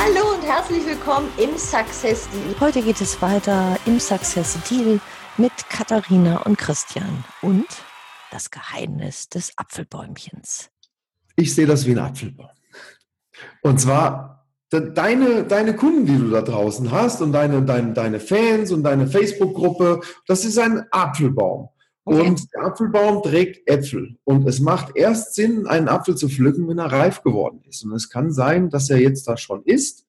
Hallo und herzlich willkommen im Success Deal. Heute geht es weiter im Success Deal mit Katharina und Christian und das Geheimnis des Apfelbäumchens. Ich sehe das wie ein Apfelbaum. Und zwar deine, deine Kunden, die du da draußen hast und deine, deine, deine Fans und deine Facebook-Gruppe, das ist ein Apfelbaum. Okay. Und der Apfelbaum trägt Äpfel. Und es macht erst Sinn, einen Apfel zu pflücken, wenn er reif geworden ist. Und es kann sein, dass er jetzt da schon ist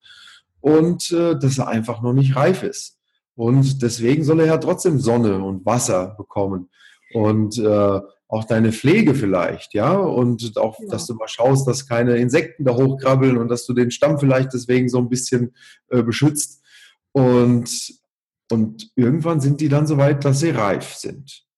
und äh, dass er einfach noch nicht reif ist. Und deswegen soll er ja trotzdem Sonne und Wasser bekommen. Und äh, auch deine Pflege vielleicht, ja, und auch, ja. dass du mal schaust, dass keine Insekten da hochkrabbeln und dass du den Stamm vielleicht deswegen so ein bisschen äh, beschützt. Und, und irgendwann sind die dann so weit, dass sie reif sind.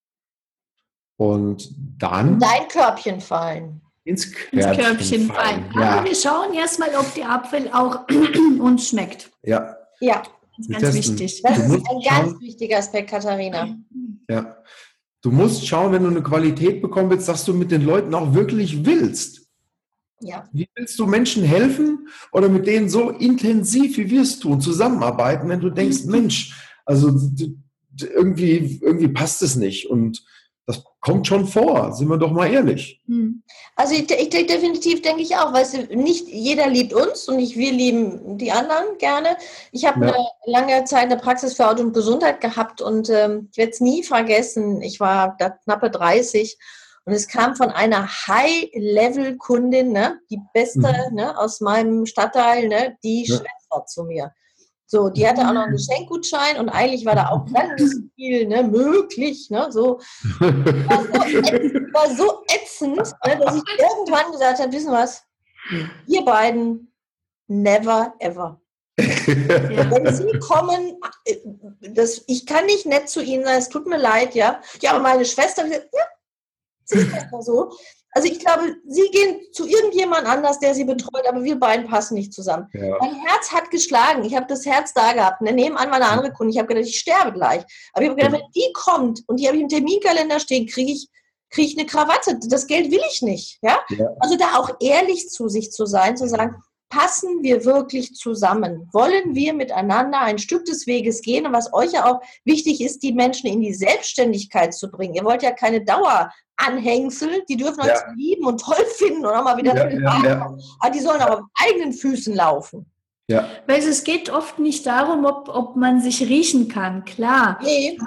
Und dann. Dein Körbchen fallen. Ins Körbchen, ins Körbchen fallen. fallen. Ja. Aber wir schauen erstmal, ob der Apfel auch uns schmeckt. Ja. Ja. Das ist ganz wichtig. Das ist ein ganz wichtiger Aspekt, Katharina. Ja. Du musst schauen, wenn du eine Qualität bekommen willst, dass du mit den Leuten auch wirklich willst. Ja. Wie willst du Menschen helfen oder mit denen so intensiv, wie wir es tun, zusammenarbeiten, wenn du denkst, Mensch, also irgendwie, irgendwie passt es nicht und kommt schon vor, sind wir doch mal ehrlich. Hm. Also ich, ich, definitiv denke ich auch, weil nicht jeder liebt uns und nicht wir lieben die anderen gerne. Ich habe ja. eine lange Zeit eine Praxis für Auto und Gesundheit gehabt und ähm, ich werde es nie vergessen. Ich war da knappe 30 und es kam von einer High-Level-Kundin, ne, die beste mhm. ne, aus meinem Stadtteil, ne, die ja. Schwester zu mir. So, die hatte auch noch einen Geschenkgutschein und eigentlich war da auch ganz viel ne, möglich. Ne, so. War so, war so ätzend, ne, dass ich irgendwann gesagt habe, wissen was, ihr beiden, never ever. Ja. Wenn Sie kommen, äh, das, ich kann nicht nett zu Ihnen sein, es tut mir leid, ja. Ja, aber meine Schwester, ja, es ist einfach so. Also ich glaube, Sie gehen zu irgendjemand anders, der Sie betreut, aber wir beiden passen nicht zusammen. Ja. Mein Herz hat geschlagen. Ich habe das Herz da gehabt. Und nebenan war eine andere Kunde. Ich habe gedacht, ich sterbe gleich. Aber ich habe gedacht, wenn die kommt und die habe ich im Terminkalender stehen, kriege ich, kriege ich eine Krawatte. Das Geld will ich nicht. Ja? ja? Also da auch ehrlich zu sich zu sein, zu sagen, passen wir wirklich zusammen? Wollen wir miteinander ein Stück des Weges gehen? Und was euch ja auch wichtig ist, die Menschen in die Selbstständigkeit zu bringen. Ihr wollt ja keine Daueranhängsel, die dürfen ja. euch lieben und toll finden und auch mal wieder ja, ja, ja. Aber die sollen aber auf eigenen Füßen laufen. Ja. Weil es geht oft nicht darum, ob, ob man sich riechen kann, klar. Nee.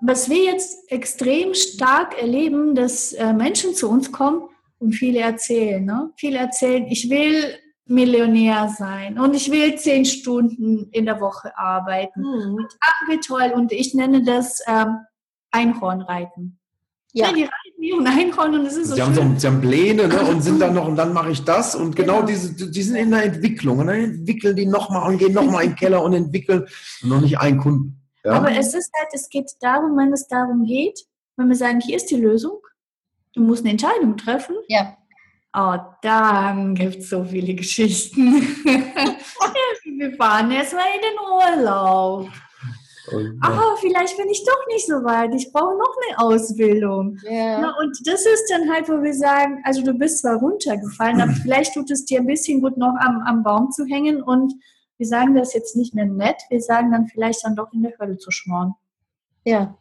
Was wir jetzt extrem stark erleben, dass äh, Menschen zu uns kommen und viele erzählen. Ne? Viele erzählen, ich will Millionär sein und ich will zehn Stunden in der Woche arbeiten. Mhm. Und ach, wie toll. Und ich nenne das ähm, Einhornreiten. Ja. ja. die reiten wie ein Einhorn und es ist so sie, haben so, sie haben Pläne ne, und sind dann noch, und dann mache ich das. Und genau, genau. diese, die sind in der Entwicklung. Und dann entwickeln die nochmal und gehen nochmal in den Keller und entwickeln und noch nicht einen Kunden. Ja? Aber es ist halt, es geht darum, wenn es darum geht, wenn wir sagen, hier ist die Lösung, du musst eine Entscheidung treffen. Ja. Oh, dann gibt es so viele Geschichten. Wir fahren erstmal in den Urlaub. Aber vielleicht bin ich doch nicht so weit. Ich brauche noch eine Ausbildung. Yeah. Na, und das ist dann halt, wo wir sagen, also du bist zwar runtergefallen, aber vielleicht tut es dir ein bisschen gut, noch am, am Baum zu hängen. Und wir sagen das jetzt nicht mehr nett. Wir sagen dann vielleicht dann doch in der Hölle zu schmoren. Ja.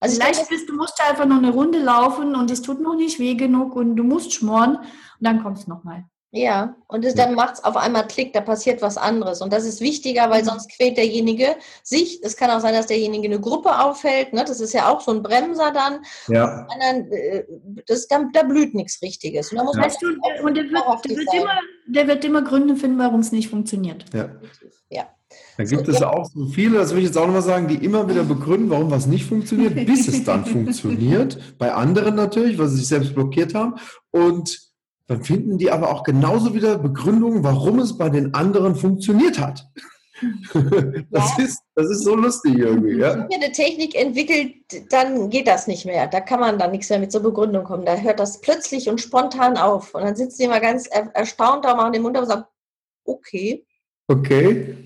Also Vielleicht bist du musst einfach nur eine Runde laufen und es tut noch nicht weh genug und du musst schmoren und dann kommst du nochmal. Ja, und das, dann macht es auf einmal Klick, da passiert was anderes. Und das ist wichtiger, weil mhm. sonst quält derjenige sich. Es kann auch sein, dass derjenige eine Gruppe aufhält. Ne? Das ist ja auch so ein Bremser dann. Ja. Und dann, äh, das, da, da blüht nichts Richtiges. Und, da muss ja. weißt du, und der, wird, der, wird immer, der wird immer Gründe finden, warum es nicht funktioniert. Ja. ja. Da gibt es ja. auch so viele, das will ich jetzt auch nochmal sagen, die immer wieder begründen, warum was nicht funktioniert, bis es dann funktioniert. Bei anderen natürlich, weil sie sich selbst blockiert haben. Und dann finden die aber auch genauso wieder Begründungen, warum es bei den anderen funktioniert hat. Das, ja. ist, das ist so lustig irgendwie. Ja? Wenn man eine Technik entwickelt, dann geht das nicht mehr. Da kann man dann nichts mehr mit zur Begründung kommen. Da hört das plötzlich und spontan auf. Und dann sitzen die immer ganz erstaunt da, machen den Mund auf und sagen, okay. Okay.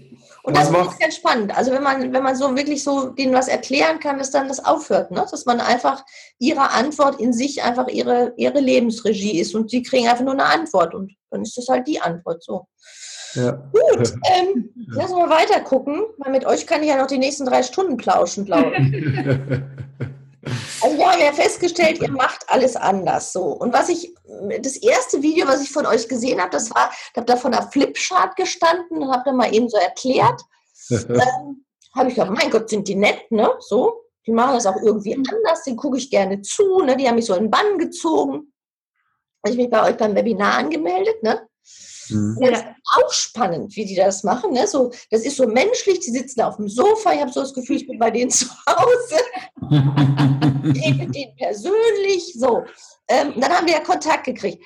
Und das ist ganz spannend. Also wenn man, wenn man so wirklich so denen was erklären kann, dass dann das aufhört, ne? dass man einfach ihre Antwort in sich einfach ihre, ihre Lebensregie ist und sie kriegen einfach nur eine Antwort und dann ist das halt die Antwort so. Ja. Gut, ähm, ja. lassen wir weiter gucken, weil mit euch kann ich ja noch die nächsten drei Stunden plauschen, glaube ich. Also wir haben ja festgestellt, ihr macht alles anders so. Und was ich, das erste Video, was ich von euch gesehen habe, das war, ich habe da von einer Flipchart gestanden und habe da mal eben so erklärt. ähm, habe ich gedacht, mein Gott, sind die nett, ne? So, die machen das auch irgendwie anders, den gucke ich gerne zu, ne? Die haben mich so in den Bann gezogen. Habe ich mich bei euch beim Webinar angemeldet, ne? Mhm. Das ist auch spannend, wie die das machen. Ne? So, das ist so menschlich, die sitzen auf dem Sofa, ich habe so das Gefühl, ich bin bei denen zu Hause. ich rede mit denen persönlich. So. Ähm, dann haben wir ja Kontakt gekriegt.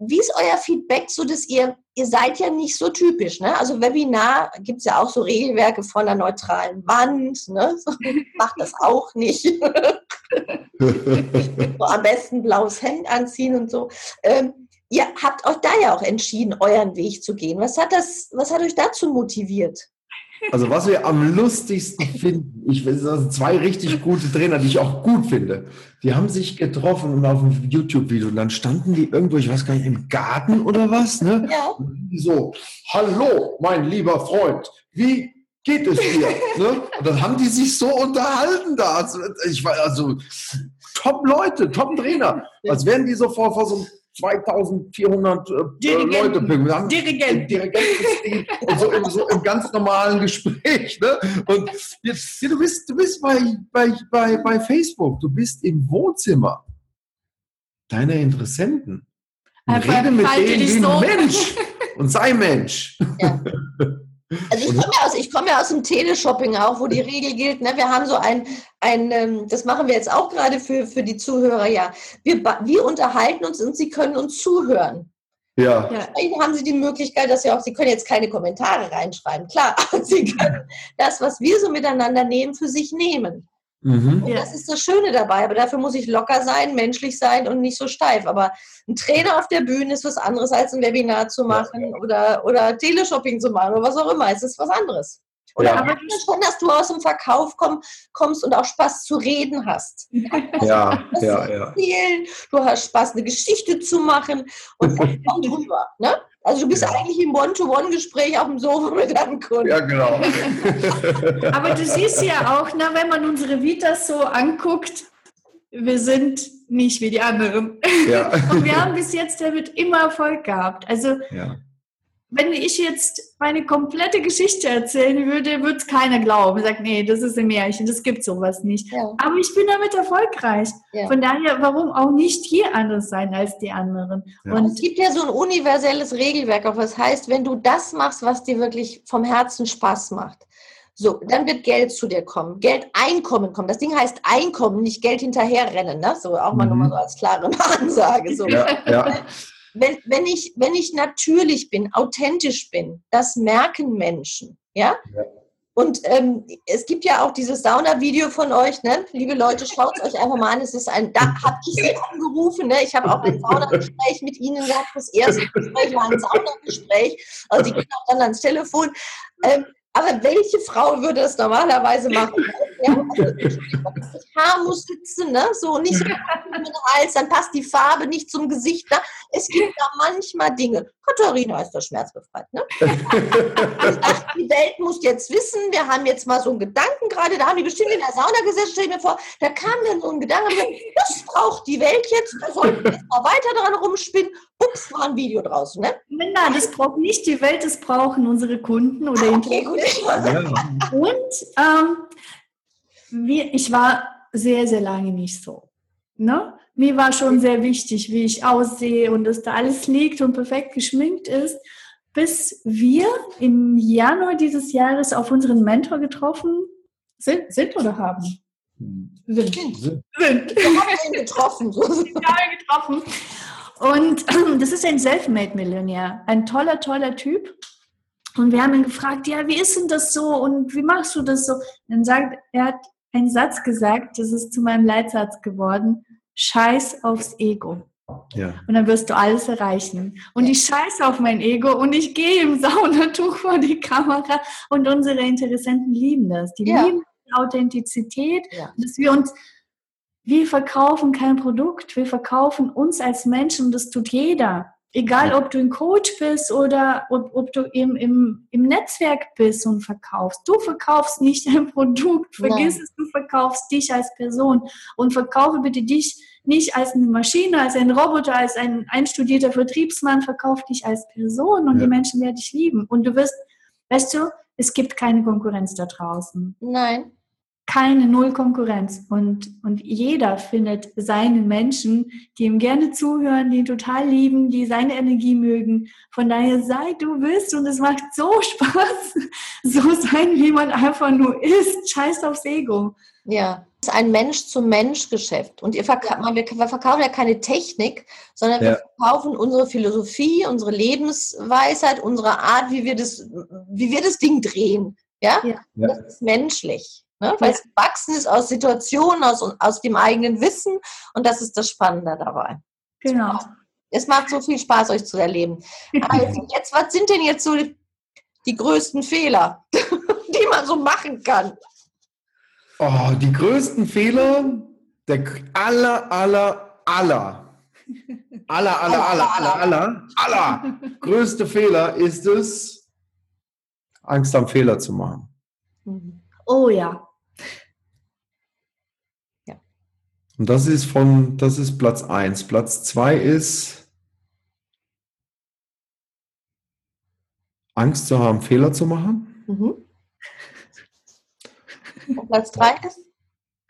Wie ist euer Feedback, so dass ihr, ihr seid ja nicht so typisch, ne? Also Webinar gibt es ja auch so Regelwerke von einer neutralen Wand, ne? So, macht das auch nicht. so, am besten blaues Hemd anziehen und so. Ähm, ihr habt euch da ja auch entschieden, euren Weg zu gehen. Was hat das, was hat euch dazu motiviert? Also was wir am lustigsten finden, ich also zwei richtig gute Trainer, die ich auch gut finde. Die haben sich getroffen und auf einem YouTube-Video und dann standen die irgendwo, ich weiß gar nicht, im Garten oder was, ne? Ja. So, hallo, mein lieber Freund, wie geht es dir? ne? Und dann haben die sich so unterhalten da. Also, ich war also top Leute, top Trainer. Als wären die so vor, vor so einem 2400 äh, Dirigenten. Leute. Dirigenten. Dirigenten und so, im, so im ganz normalen Gespräch. Ne? Und jetzt, du bist, du bist bei, bei, bei, bei Facebook, du bist im Wohnzimmer deiner Interessenten. Rede mit denen wie ein so. Mensch und sei Mensch. Ja. Also ich komme ja, aus, ich komme ja aus dem Teleshopping auch, wo die Regel gilt, ne? wir haben so ein, ein ähm, das machen wir jetzt auch gerade für, für die Zuhörer, ja. Wir, wir unterhalten uns und sie können uns zuhören. Ja. Deswegen haben Sie die Möglichkeit, dass Sie auch, Sie können jetzt keine Kommentare reinschreiben, klar, aber Sie können das, was wir so miteinander nehmen, für sich nehmen. Mhm. Und das ist das Schöne dabei, aber dafür muss ich locker sein, menschlich sein und nicht so steif. Aber ein Trainer auf der Bühne ist was anderes, als ein Webinar zu machen oder, oder Teleshopping zu machen oder was auch immer. Es ist was anderes. Oder ja. aber schon, dass du aus dem Verkauf komm, kommst und auch Spaß zu reden hast. Ja, ja, ja. Du hast Spaß, eine Geschichte zu machen und dann kommt drüber. Ne? Also du bist ja. eigentlich im One-to-One-Gespräch auf dem Sofa mit deinem Kunden. Ja, genau. Aber du siehst ja auch, na, wenn man unsere Vitas so anguckt, wir sind nicht wie die anderen. Ja. Und wir haben bis jetzt damit immer Erfolg gehabt. Also ja wenn ich jetzt meine komplette Geschichte erzählen würde, würde es keiner glauben. Sagt, nee, das ist ein Märchen, das gibt sowas nicht. Ja. Aber ich bin damit erfolgreich. Ja. Von daher, warum auch nicht hier anders sein als die anderen? Ja. Und es gibt ja so ein universelles Regelwerk, auch was heißt, wenn du das machst, was dir wirklich vom Herzen Spaß macht. So, dann wird Geld zu dir kommen. Geld, Einkommen kommen. Das Ding heißt Einkommen, nicht Geld hinterherrennen. Ne? So auch mal mhm. nochmal so als klare Ansage. So. Ja, ja wenn, wenn, ich, wenn ich natürlich bin, authentisch bin, das merken Menschen. Ja? ja. Und ähm, es gibt ja auch dieses Sauna-Video von euch, ne? liebe Leute, schaut es euch einfach mal an. Es ist ein, da habe ich sie angerufen. Ne? Ich habe auch ein Saunagespräch mit Ihnen gehabt. Das erste Gespräch war ein Saunagespräch. Also die gehen auch dann ans Telefon. Ähm, aber welche Frau würde das normalerweise machen? Ja, also, das Haar muss sitzen, ne? so nicht so den Hals, dann passt die Farbe nicht zum Gesicht. Ne? Es gibt da manchmal Dinge. Katharina ist da schmerzbefreit. Ne? Die Welt muss jetzt wissen, wir haben jetzt mal so einen Gedanken gerade, da haben die bestimmt in der Sauna gesessen, stell mir vor, da kam dann so ein Gedanke, das braucht die Welt jetzt, da sollten wir jetzt mal weiter dran rumspinnen. Ups, war ein Video draußen. Ne? Nein, das braucht nicht die Welt, das brauchen unsere Kunden oder ah, okay, gut. Und ähm, wir, ich war sehr, sehr lange nicht so. Ne? Mir war schon sehr wichtig, wie ich aussehe und dass da alles liegt und perfekt geschminkt ist, bis wir im Januar dieses Jahres auf unseren Mentor getroffen sind, sind oder haben. Sind. Sind. sind. Wir haben ihn getroffen. Wir haben ihn getroffen. Und das ist ein Selfmade-Millionär. Ein toller, toller Typ. Und wir haben ihn gefragt, ja, wie ist denn das so und wie machst du das so? Und dann sagt, er hat einen Satz gesagt, das ist zu meinem Leitsatz geworden, Scheiß aufs Ego. Ja. Und dann wirst du alles erreichen. Und ich scheiße auf mein Ego und ich gehe im Saunatuch vor die Kamera und unsere Interessenten lieben das. Die ja. lieben die Authentizität, ja. dass wir uns, wir verkaufen kein Produkt, wir verkaufen uns als Menschen und das tut jeder. Egal, ob du ein Coach bist oder ob, ob du im, im, im Netzwerk bist und verkaufst. Du verkaufst nicht ein Produkt, vergiss Nein. es, du verkaufst dich als Person und verkaufe bitte dich nicht als eine Maschine, als ein Roboter, als ein einstudierter Vertriebsmann, verkauf dich als Person und ja. die Menschen werden dich lieben. Und du wirst, weißt du, es gibt keine Konkurrenz da draußen. Nein keine Null Konkurrenz und, und jeder findet seine Menschen, die ihm gerne zuhören, die ihn total lieben, die seine Energie mögen. Von daher sei du bist und es macht so Spaß, so sein, wie man einfach nur ist. Scheiß aufs Ego. Ja, es ist ein Mensch-zu-Mensch-Geschäft. Und ihr verka wir verkaufen ja keine Technik, sondern ja. wir verkaufen unsere Philosophie, unsere Lebensweisheit, unsere Art, wie wir das, wie wir das Ding drehen. Ja, ja. das ist menschlich. Ne? Weil es wachsen ist aus Situationen, aus, aus dem eigenen Wissen und das ist das Spannende dabei. Genau. Es macht so viel Spaß, euch zu erleben. Also jetzt, was sind denn jetzt so die größten Fehler, die man so machen kann? Oh, die größten Fehler, der aller, aller, aller, aller, aller, aller, aller, aller, aller größte Fehler ist es, Angst am Fehler zu machen. Oh ja. Und das ist von, das ist Platz 1. Platz 2 ist Angst zu haben, Fehler zu machen. Mhm. Und Platz 3 ist?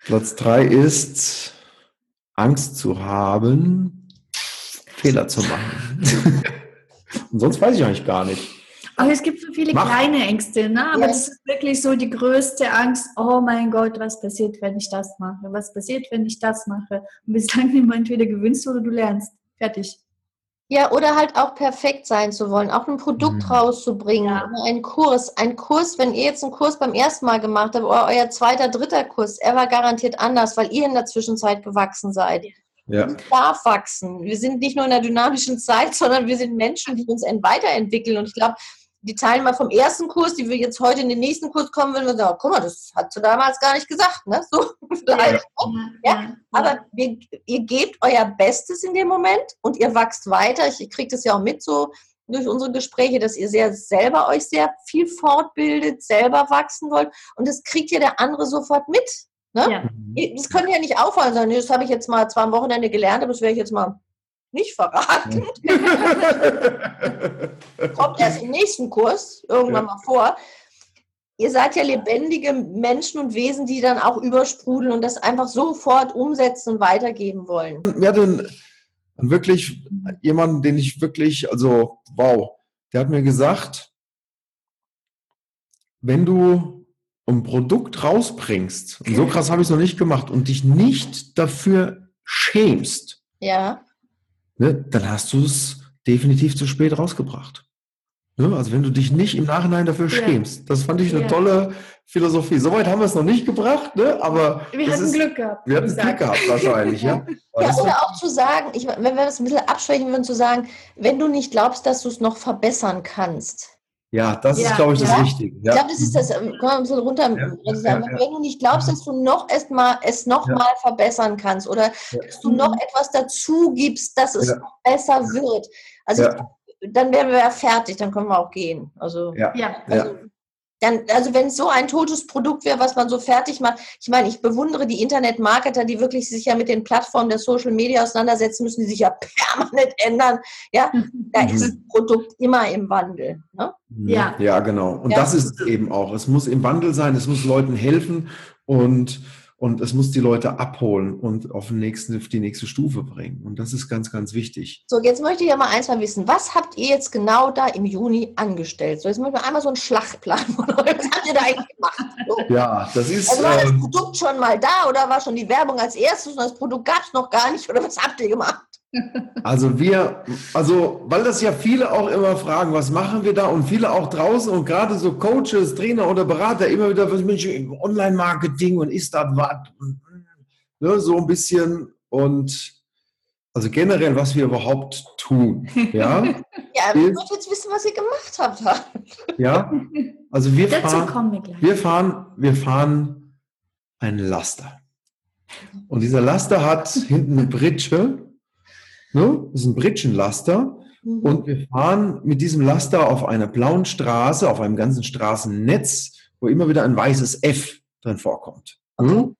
Platz 3 ist Angst zu haben, Fehler zu machen. Und sonst weiß ich eigentlich gar nicht. Aber es gibt so viele Mach. kleine Ängste, ne? aber ja. das ist wirklich so die größte Angst, oh mein Gott, was passiert, wenn ich das mache? Was passiert, wenn ich das mache? Und bislang immer entweder gewinnst oder du lernst. Fertig. Ja, oder halt auch perfekt sein zu wollen, auch ein Produkt mhm. rauszubringen, ja. einen Kurs. Ein Kurs, wenn ihr jetzt einen Kurs beim ersten Mal gemacht habt, oder euer zweiter, dritter Kurs, er war garantiert anders, weil ihr in der Zwischenzeit gewachsen seid. Ja. darf wachsen. Wir sind nicht nur in der dynamischen Zeit, sondern wir sind Menschen, die uns weiterentwickeln. Und ich glaube, die Teilnehmer vom ersten Kurs, die wir jetzt heute in den nächsten Kurs kommen, würden wir sagen, oh, guck mal, das hat du damals gar nicht gesagt, ne? So vielleicht. Ja, ja. Aber wir, ihr gebt euer Bestes in dem Moment und ihr wächst weiter. Ich kriege das ja auch mit so durch unsere Gespräche, dass ihr sehr selber euch sehr viel fortbildet, selber wachsen wollt. Und das kriegt ja der andere sofort mit. Ne? Ja. Das können ja nicht aufhören, sondern das habe ich jetzt mal zwar am Wochenende gelernt, aber das werde ich jetzt mal nicht verraten. Kommt erst im nächsten Kurs irgendwann ja. mal vor. Ihr seid ja lebendige Menschen und Wesen, die dann auch übersprudeln und das einfach sofort umsetzen und weitergeben wollen. Wir hatten wirklich jemanden, den ich wirklich, also wow, der hat mir gesagt, wenn du ein Produkt rausbringst, und so krass habe ich es noch nicht gemacht, und dich nicht dafür schämst, ja ne, dann hast du es definitiv zu spät rausgebracht. Ne? Also wenn du dich nicht im Nachhinein dafür schämst. Ja. Das fand ich eine ja. tolle Philosophie. Soweit haben wir es noch nicht gebracht, ne? aber wir hatten ist, Glück gehabt. Wir hatten Glück gehabt wahrscheinlich, ja. ja oder auch zu sagen, ich, wenn wir das ein bisschen abschwächen würden, zu sagen, wenn du nicht glaubst, dass du es noch verbessern kannst. Ja, das ja, ist, glaube ich, das ja. Wichtige. Ja. Ich glaube, das ist das, ähm, kann man ein bisschen runter. Wenn du nicht glaubst, dass du noch erst mal, es noch mal verbessern kannst oder dass du noch etwas dazu gibst, dass es besser wird. Also ich, dann wären wir ja fertig, dann können wir auch gehen. Also, ja. Also, dann, also wenn es so ein totes Produkt wäre, was man so fertig macht, ich meine, ich bewundere die Internetmarketer, die wirklich sich ja mit den Plattformen der Social Media auseinandersetzen müssen, die sich ja permanent ändern. Ja, da ist das Produkt immer im Wandel. Ne? Ja. ja, genau. Und ja. das ist es eben auch. Es muss im Wandel sein, es muss Leuten helfen und und es muss die Leute abholen und auf, den nächsten, auf die nächste Stufe bringen. Und das ist ganz, ganz wichtig. So, jetzt möchte ich ja mal eins mal wissen. Was habt ihr jetzt genau da im Juni angestellt? So, jetzt möchten wir einmal so einen Schlachtplan von euch. Was habt ihr da eigentlich gemacht? So. Ja, das ist. Also war das ähm, Produkt schon mal da oder war schon die Werbung als erstes und das Produkt gab es noch gar nicht? Oder was habt ihr gemacht? Also wir, also weil das ja viele auch immer fragen, was machen wir da? Und viele auch draußen und gerade so Coaches, Trainer oder Berater immer wieder, was Mensch, Online-Marketing und ist das was? Ne, so ein bisschen und also generell, was wir überhaupt tun. Ja, ja ich würde jetzt wissen, was ihr gemacht habt. ja, also wir fahren, wir, wir fahren, wir fahren einen Laster. Und dieser Laster hat hinten eine Britsche Ne? Das ist ein Britschenlaster. Mhm. Und wir fahren mit diesem Laster auf einer blauen Straße, auf einem ganzen Straßennetz, wo immer wieder ein weißes F drin vorkommt. Mhm.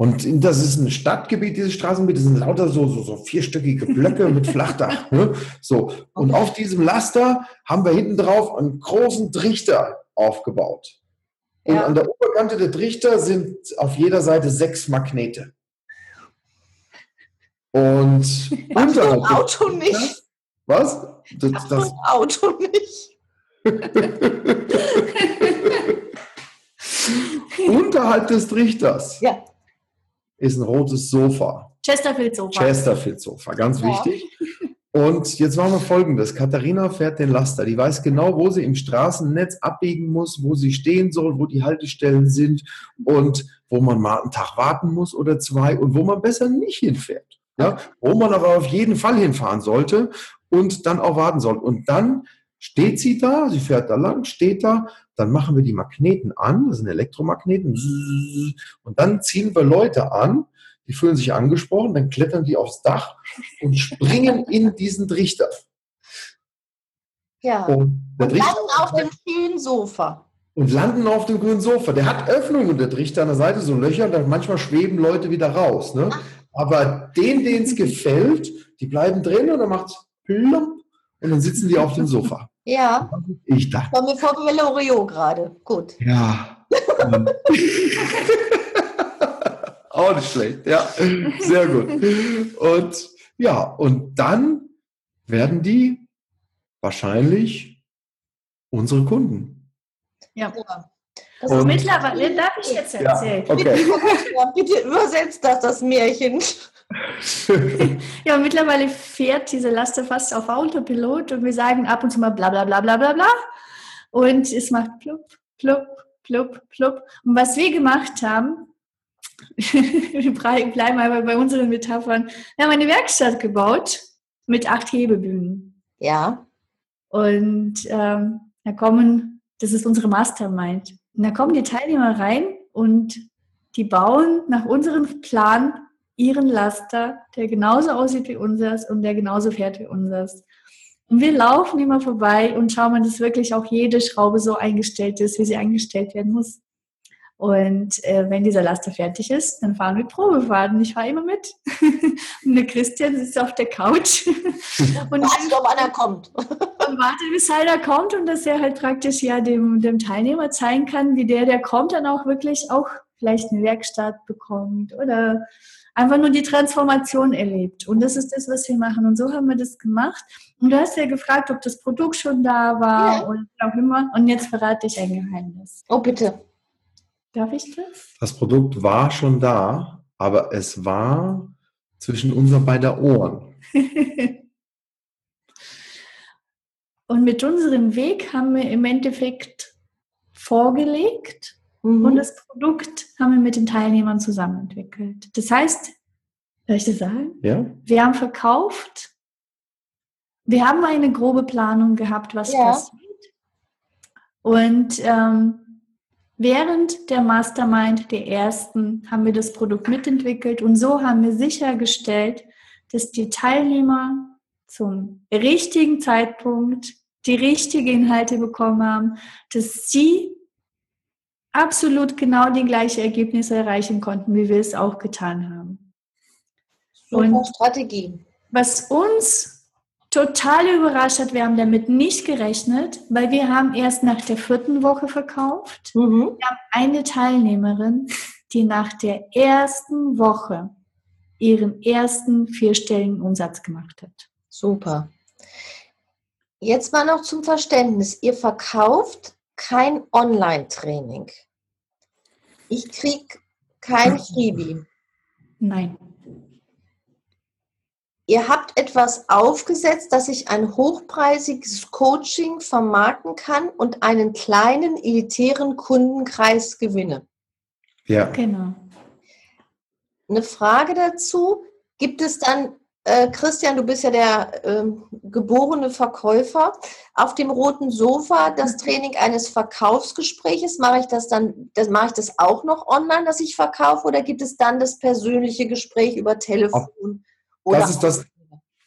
Und das ist ein Stadtgebiet, dieses Straßengebiet, das sind lauter so, so, so vierstöckige Blöcke mit Flachdach. Ne? So. Und auf diesem Laster haben wir hinten drauf einen großen Trichter aufgebaut. Und ja. an der Oberkante der Trichter sind auf jeder Seite sechs Magnete. Und unterhalb Auto nicht. Was? Das, das Auto nicht. unterhalb des Trichters ja. ist ein rotes Sofa. Chesterfield-Sofa. Chesterfield-Sofa, ganz ja. wichtig. Und jetzt machen wir folgendes. Katharina fährt den Laster. Die weiß genau, wo sie im Straßennetz abbiegen muss, wo sie stehen soll, wo die Haltestellen sind und wo man mal einen Tag warten muss oder zwei und wo man besser nicht hinfährt ja, wo man aber auf jeden Fall hinfahren sollte und dann auch warten soll. Und dann steht sie da, sie fährt da lang, steht da, dann machen wir die Magneten an, das sind Elektromagneten, und dann ziehen wir Leute an, die fühlen sich angesprochen, dann klettern die aufs Dach und springen in diesen Trichter. Ja. Und, und landen auf dem grünen Sofa. Und landen auf dem grünen Sofa. Der hat Öffnungen, der Trichter an der Seite, so Löcher, da manchmal schweben Leute wieder raus. Ne? Ach, aber denen, denen es gefällt, die bleiben drin und dann macht es plump und dann sitzen die auf dem Sofa. Ja. Ich dachte. War mir vor Loriot gerade. Gut. Ja. Auch nicht schlecht, ja. Sehr gut. Und ja, und dann werden die wahrscheinlich unsere Kunden. Ja. Das ist mittlerweile, darf ich jetzt erzählen? Ja, okay. Bitte übersetzt das, das Märchen. ja, mittlerweile fährt diese Laster fast auf Autopilot und wir sagen ab und zu mal bla bla bla bla bla bla. Und es macht plupp, plupp, plupp, plupp. Und was wir gemacht haben, wir bleiben aber bei unseren Metaphern, wir haben eine Werkstatt gebaut mit acht Hebebühnen. Ja. Und ähm, da kommen, das ist unsere Mastermind. Und da kommen die Teilnehmer rein und die bauen nach unserem Plan ihren Laster, der genauso aussieht wie unseres und der genauso fährt wie unseres. Und wir laufen immer vorbei und schauen, dass wirklich auch jede Schraube so eingestellt ist, wie sie eingestellt werden muss. Und äh, wenn dieser Laster fertig ist, dann fahren wir Probefahrten. Ich fahre immer mit. und der Christian sitzt auf der Couch. und wartet, ob einer kommt. und wartet, bis einer kommt und dass er halt praktisch ja dem, dem Teilnehmer zeigen kann, wie der, der kommt, dann auch wirklich auch vielleicht eine Werkstatt bekommt oder einfach nur die Transformation erlebt. Und das ist das, was wir machen. Und so haben wir das gemacht. Und du hast ja gefragt, ob das Produkt schon da war ja. und auch immer. Und jetzt verrate ich ein Geheimnis. Oh, bitte. Darf ich das? Das Produkt war schon da, aber es war zwischen unseren beiden Ohren. und mit unserem Weg haben wir im Endeffekt vorgelegt mhm. und das Produkt haben wir mit den Teilnehmern zusammen entwickelt. Das heißt, soll ich das sagen? Ja. Wir haben verkauft, wir haben eine grobe Planung gehabt, was ja. passiert. Und ähm, Während der Mastermind der ersten haben wir das Produkt mitentwickelt und so haben wir sichergestellt, dass die Teilnehmer zum richtigen Zeitpunkt die richtigen Inhalte bekommen haben, dass sie absolut genau die gleichen Ergebnisse erreichen konnten, wie wir es auch getan haben. Super und Strategie. Was uns total überrascht hat. Wir haben damit nicht gerechnet, weil wir haben erst nach der vierten Woche verkauft. Mhm. Wir haben eine Teilnehmerin, die nach der ersten Woche ihren ersten vierstelligen Umsatz gemacht hat. Super. Jetzt mal noch zum Verständnis. Ihr verkauft kein Online-Training. Ich kriege kein Freebie. Nein. Ihr habt etwas aufgesetzt, dass ich ein hochpreisiges Coaching vermarkten kann und einen kleinen elitären Kundenkreis gewinne. Ja. Genau. Eine Frage dazu. Gibt es dann, äh, Christian, du bist ja der äh, geborene Verkäufer, auf dem roten Sofa das mhm. Training eines Verkaufsgespräches, mache ich das dann, das mache ich das auch noch online, dass ich verkaufe, oder gibt es dann das persönliche Gespräch über Telefon? Oder das ist das,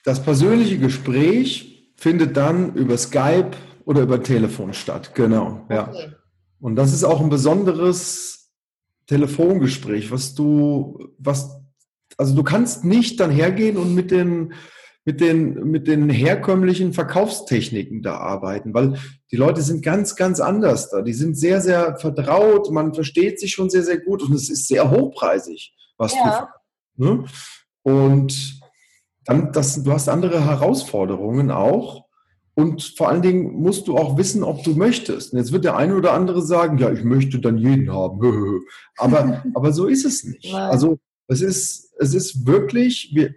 das persönliche Gespräch findet dann über Skype oder über Telefon statt, genau. Ja. Okay. Und das ist auch ein besonderes Telefongespräch, was du, was, also du kannst nicht dann hergehen und mit den, mit den, mit den herkömmlichen Verkaufstechniken da arbeiten, weil die Leute sind ganz, ganz anders da. Die sind sehr, sehr vertraut, man versteht sich schon sehr, sehr gut und es ist sehr hochpreisig, was ja. du. Ne? Und dann, das, du hast andere Herausforderungen auch. Und vor allen Dingen musst du auch wissen, ob du möchtest. Und jetzt wird der eine oder andere sagen, ja, ich möchte dann jeden haben. aber, aber so ist es nicht. Also es ist, es ist wirklich, wir,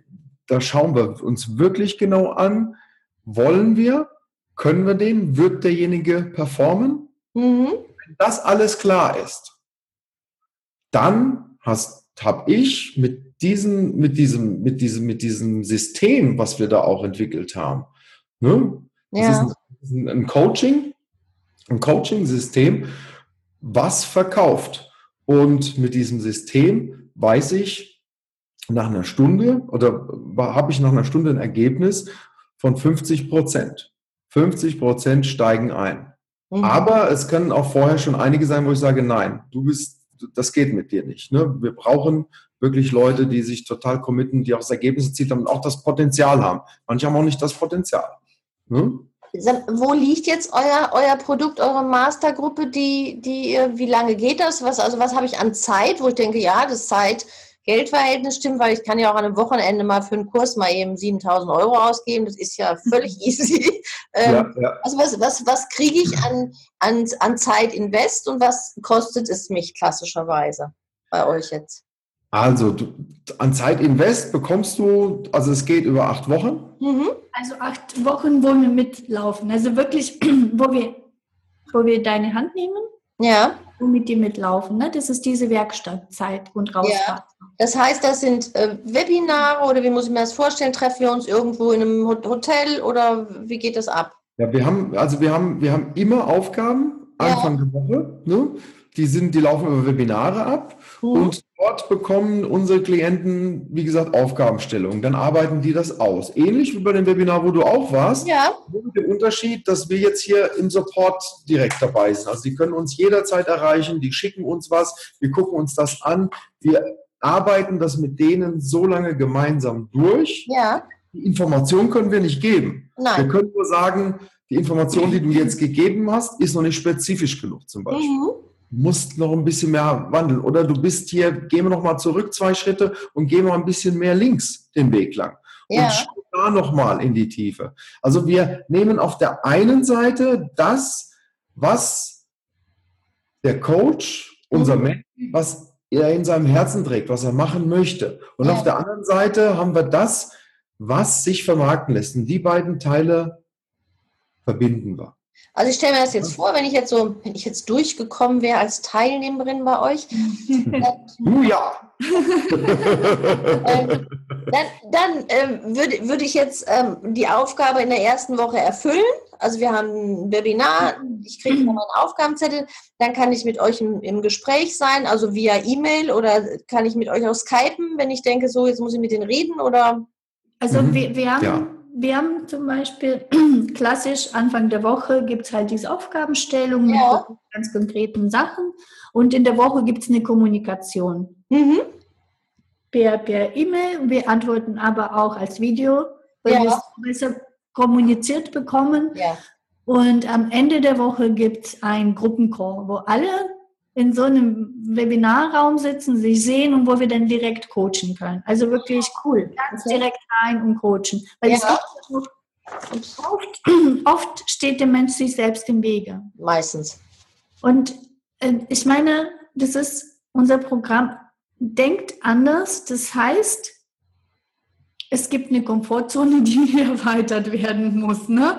da schauen wir uns wirklich genau an, wollen wir, können wir den, wird derjenige performen? Mhm. Wenn das alles klar ist, dann habe ich mit, diesen, mit, diesem, mit, diesem, mit diesem System, was wir da auch entwickelt haben, ne? das ja. ist ein, ein Coaching, ein Coaching-System, was verkauft. Und mit diesem System weiß ich, nach einer Stunde oder habe ich nach einer Stunde ein Ergebnis von 50 Prozent. 50 Prozent steigen ein. Mhm. Aber es können auch vorher schon einige sein, wo ich sage, nein, du bist, das geht mit dir nicht. Ne? Wir brauchen wirklich Leute, die sich total committen, die auch das Ergebnis erzielt haben und auch das Potenzial haben. Manche haben auch nicht das Potenzial. Ne? Wo liegt jetzt euer, euer Produkt, eure Mastergruppe, die, die, wie lange geht das? Was, also was habe ich an Zeit, wo ich denke, ja, das Zeit Geldverhältnis stimmt, weil ich kann ja auch an einem Wochenende mal für einen Kurs mal eben 7000 Euro ausgeben. Das ist ja völlig easy. Ähm, ja, ja. Also was, was, was kriege ich an, an, an Zeit invest und was kostet es mich klassischerweise bei euch jetzt? Also du, an Zeit invest bekommst du, also es geht über acht Wochen. Mhm. Also acht Wochen, wo wir mitlaufen. Also wirklich, wo wir, wo wir deine Hand nehmen. Ja mit dir mitlaufen. Ne? Das ist diese Werkstattzeit und Rausfahrt. Ja. Das heißt, das sind äh, Webinare oder wie muss ich mir das vorstellen? Treffen wir uns irgendwo in einem Hotel oder wie geht das ab? Ja, wir haben, also wir haben, wir haben immer Aufgaben Anfang ja. der Woche. Ne? Die sind, die laufen über Webinare ab mhm. und dort bekommen unsere Klienten, wie gesagt, Aufgabenstellungen. Dann arbeiten die das aus. Ähnlich wie bei dem Webinar, wo du auch warst. Ja. Der Unterschied, dass wir jetzt hier im Support direkt dabei sind. Also die können uns jederzeit erreichen, die schicken uns was, wir gucken uns das an, wir arbeiten das mit denen so lange gemeinsam durch. Ja. Die Information können wir nicht geben. Nein. Wir können nur sagen, die Information, die du jetzt gegeben hast, ist noch nicht spezifisch genug zum Beispiel. Mhm musst noch ein bisschen mehr wandeln. Oder du bist hier, gehen wir noch mal zurück zwei Schritte und gehen wir ein bisschen mehr links den Weg lang. Ja. Und schau da noch mal in die Tiefe. Also wir nehmen auf der einen Seite das, was der Coach, unser mhm. Mensch, was er in seinem Herzen trägt, was er machen möchte. Und ja. auf der anderen Seite haben wir das, was sich vermarkten lässt. Und die beiden Teile verbinden wir. Also ich stelle mir das jetzt vor, wenn ich jetzt so, wenn ich jetzt durchgekommen wäre als Teilnehmerin bei euch. Dann, ja. äh, dann, dann äh, würde, würde ich jetzt ähm, die Aufgabe in der ersten Woche erfüllen. Also wir haben ein Webinar, ich kriege nochmal einen Aufgabenzettel, dann kann ich mit euch im, im Gespräch sein, also via E-Mail oder kann ich mit euch auch skypen, wenn ich denke, so jetzt muss ich mit denen reden oder? Also mhm. wir, wir haben ja wir haben zum Beispiel klassisch Anfang der Woche gibt es halt diese Aufgabenstellung ja. mit ganz konkreten Sachen und in der Woche gibt es eine Kommunikation. Mhm. Per, per E-Mail, wir antworten aber auch als Video, weil ja. wir es besser kommuniziert bekommen. Ja. Und am Ende der Woche gibt es ein Gruppencall, wo alle in so einem Webinarraum sitzen, sich sehen und wo wir dann direkt coachen können. Also wirklich cool. Ganz direkt rein und coachen. Weil ja. oft, oft steht der Mensch sich selbst im Wege. Meistens. Und äh, ich meine, das ist unser Programm. Denkt anders. Das heißt, es gibt eine Komfortzone, die erweitert werden muss. Ne?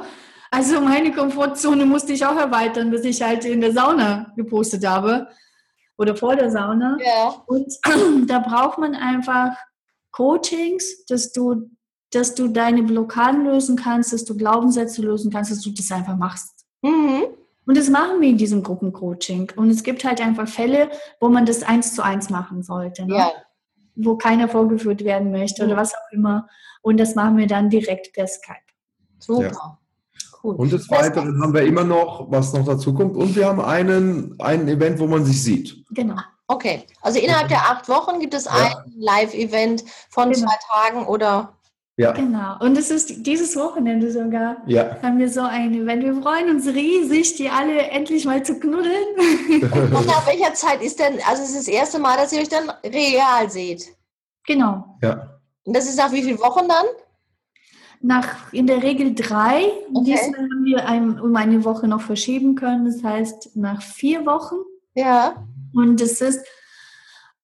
Also meine Komfortzone musste ich auch erweitern, bis ich halt in der Sauna gepostet habe oder vor der Sauna. Ja. Und da braucht man einfach Coachings, dass du, dass du deine Blockaden lösen kannst, dass du Glaubenssätze lösen kannst, dass du das einfach machst. Mhm. Und das machen wir in diesem Gruppencoaching. Und es gibt halt einfach Fälle, wo man das eins zu eins machen sollte. Ne? Ja. Wo keiner vorgeführt werden möchte mhm. oder was auch immer. Und das machen wir dann direkt per Skype. Super. Ja. Cool. Und des Weiteren haben wir immer noch, was noch dazu kommt, und wir haben einen, ein Event, wo man sich sieht. Genau. Okay, also innerhalb der acht Wochen gibt es ein Live-Event von genau. zwei Tagen oder ja. Genau. Und es ist dieses Wochenende sogar. Ja. Haben wir so ein Event. Wir freuen uns riesig, die alle endlich mal zu knuddeln. Und nach welcher Zeit ist denn, also es ist das erste Mal, dass ihr euch dann real seht? Genau. Ja. Und das ist nach wie vielen Wochen dann? Nach in der Regel drei. Okay. Diesmal haben wir ein, um eine Woche noch verschieben können. Das heißt nach vier Wochen. Ja. Und es ist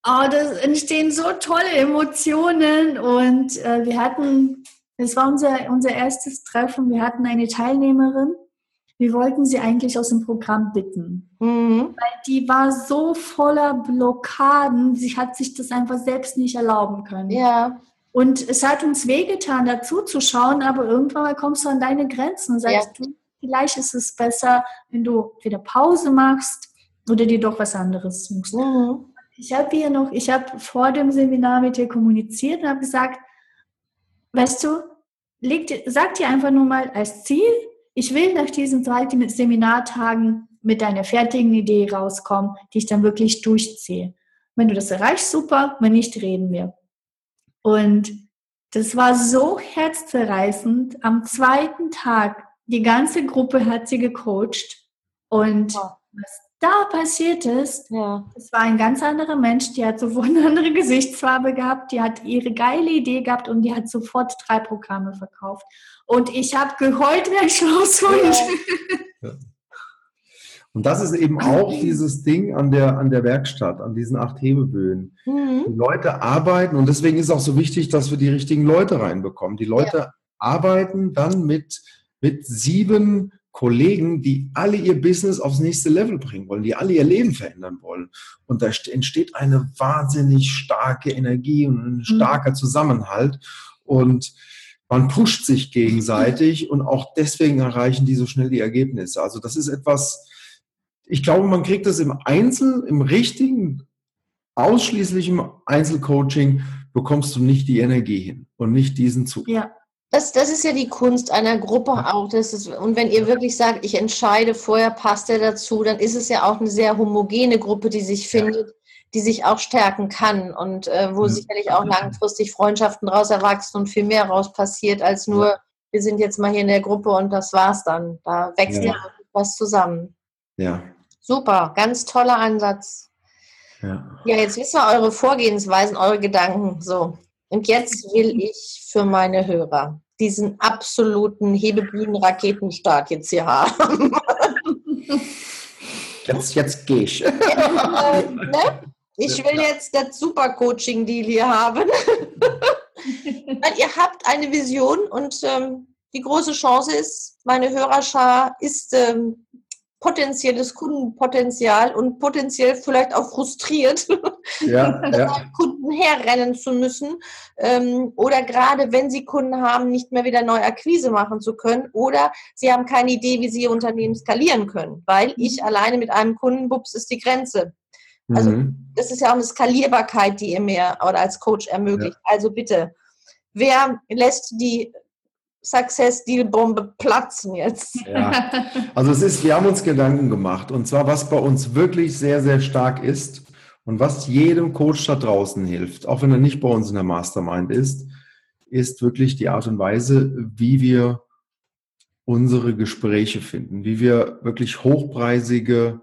Oh, da entstehen so tolle Emotionen und äh, wir hatten, es war unser, unser erstes Treffen, wir hatten eine Teilnehmerin, wir wollten sie eigentlich aus dem Programm bitten, mhm. weil die war so voller Blockaden, sie hat sich das einfach selbst nicht erlauben können. Ja. Und es hat uns wehgetan, dazu zu schauen, aber irgendwann mal kommst du an deine Grenzen und sagst, ja. du, vielleicht ist es besser, wenn du wieder Pause machst oder dir doch was anderes suchst. Mhm. Ich habe hier noch, ich habe vor dem Seminar mit dir kommuniziert und habe gesagt, weißt du, leg, sag dir einfach nur mal als Ziel, ich will nach diesen zwei Seminartagen mit deiner fertigen Idee rauskommen, die ich dann wirklich durchziehe. Wenn du das erreichst, super, wenn nicht, reden wir. Und das war so herzzerreißend. Am zweiten Tag, die ganze Gruppe hat sie gecoacht und was da passiert ist, ja. es war ein ganz anderer Mensch, die hat sofort eine andere Gesichtsfarbe gehabt, die hat ihre geile Idee gehabt und die hat sofort drei Programme verkauft. Und ich habe geheult wie ein Schlosshund. Ja. Und das ist eben auch dieses Ding an der, an der Werkstatt, an diesen acht Hebeböen. Mhm. Die Leute arbeiten und deswegen ist auch so wichtig, dass wir die richtigen Leute reinbekommen. Die Leute ja. arbeiten dann mit, mit sieben Kollegen, die alle ihr Business aufs nächste Level bringen wollen, die alle ihr Leben verändern wollen. Und da entsteht eine wahnsinnig starke Energie und ein mhm. starker Zusammenhalt. Und man pusht sich gegenseitig und auch deswegen erreichen die so schnell die Ergebnisse. Also das ist etwas, ich glaube, man kriegt das im Einzel, im richtigen, ausschließlich im Einzelcoaching bekommst du nicht die Energie hin und nicht diesen Zug. Ja. Das, das ist ja die Kunst einer Gruppe auch. Das ist, und wenn ihr wirklich sagt, ich entscheide vorher, passt er dazu, dann ist es ja auch eine sehr homogene Gruppe, die sich findet, die sich auch stärken kann und äh, wo mhm. sicherlich auch langfristig Freundschaften daraus erwachsen und viel mehr raus passiert, als nur, wir sind jetzt mal hier in der Gruppe und das war's dann. Da wächst ja, was zusammen. Ja. Super, ganz toller Ansatz. Ja. ja, jetzt wissen wir eure Vorgehensweisen, eure Gedanken. So, und jetzt will ich für meine Hörer diesen absoluten Hebebühnen-Raketenstart jetzt hier haben. Jetzt, jetzt gehe ich. äh, ne? Ich will jetzt das Super-Coaching-Deal hier haben. Weil ihr habt eine Vision und ähm, die große Chance ist, meine Hörerschar ist ähm, potenzielles Kundenpotenzial und potenziell vielleicht auch frustriert, ja, ja. Kunden herrennen zu müssen ähm, oder gerade wenn sie Kunden haben, nicht mehr wieder neue Akquise machen zu können oder sie haben keine Idee, wie sie ihr Unternehmen skalieren können, weil mhm. ich alleine mit einem Kunden, bups, ist die Grenze. Also mhm. das ist ja auch eine Skalierbarkeit, die ihr mir oder als Coach ermöglicht. Ja. Also bitte, wer lässt die Success-Deal-Bombe platzen jetzt. Ja. Also es ist, wir haben uns Gedanken gemacht und zwar, was bei uns wirklich sehr, sehr stark ist und was jedem Coach da draußen hilft, auch wenn er nicht bei uns in der Mastermind ist, ist wirklich die Art und Weise, wie wir unsere Gespräche finden, wie wir wirklich hochpreisige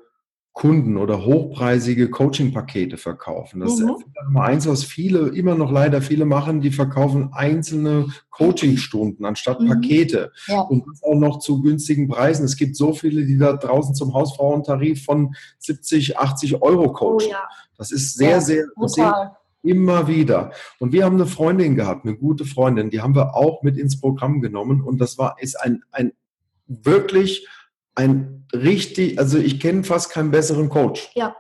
Kunden oder hochpreisige Coaching-Pakete verkaufen. Das mhm. ist Nummer eins, was viele, immer noch leider viele machen, die verkaufen einzelne Coaching-Stunden anstatt mhm. Pakete. Ja. Und das auch noch zu günstigen Preisen. Es gibt so viele, die da draußen zum Hausfrauentarif von 70, 80 Euro coachen. Oh, ja. Das ist sehr, ja, sehr, sehr, Immer wieder. Und wir haben eine Freundin gehabt, eine gute Freundin, die haben wir auch mit ins Programm genommen. Und das war, ist ein, ein wirklich ein richtig, also ich kenne fast keinen besseren Coach. Ja.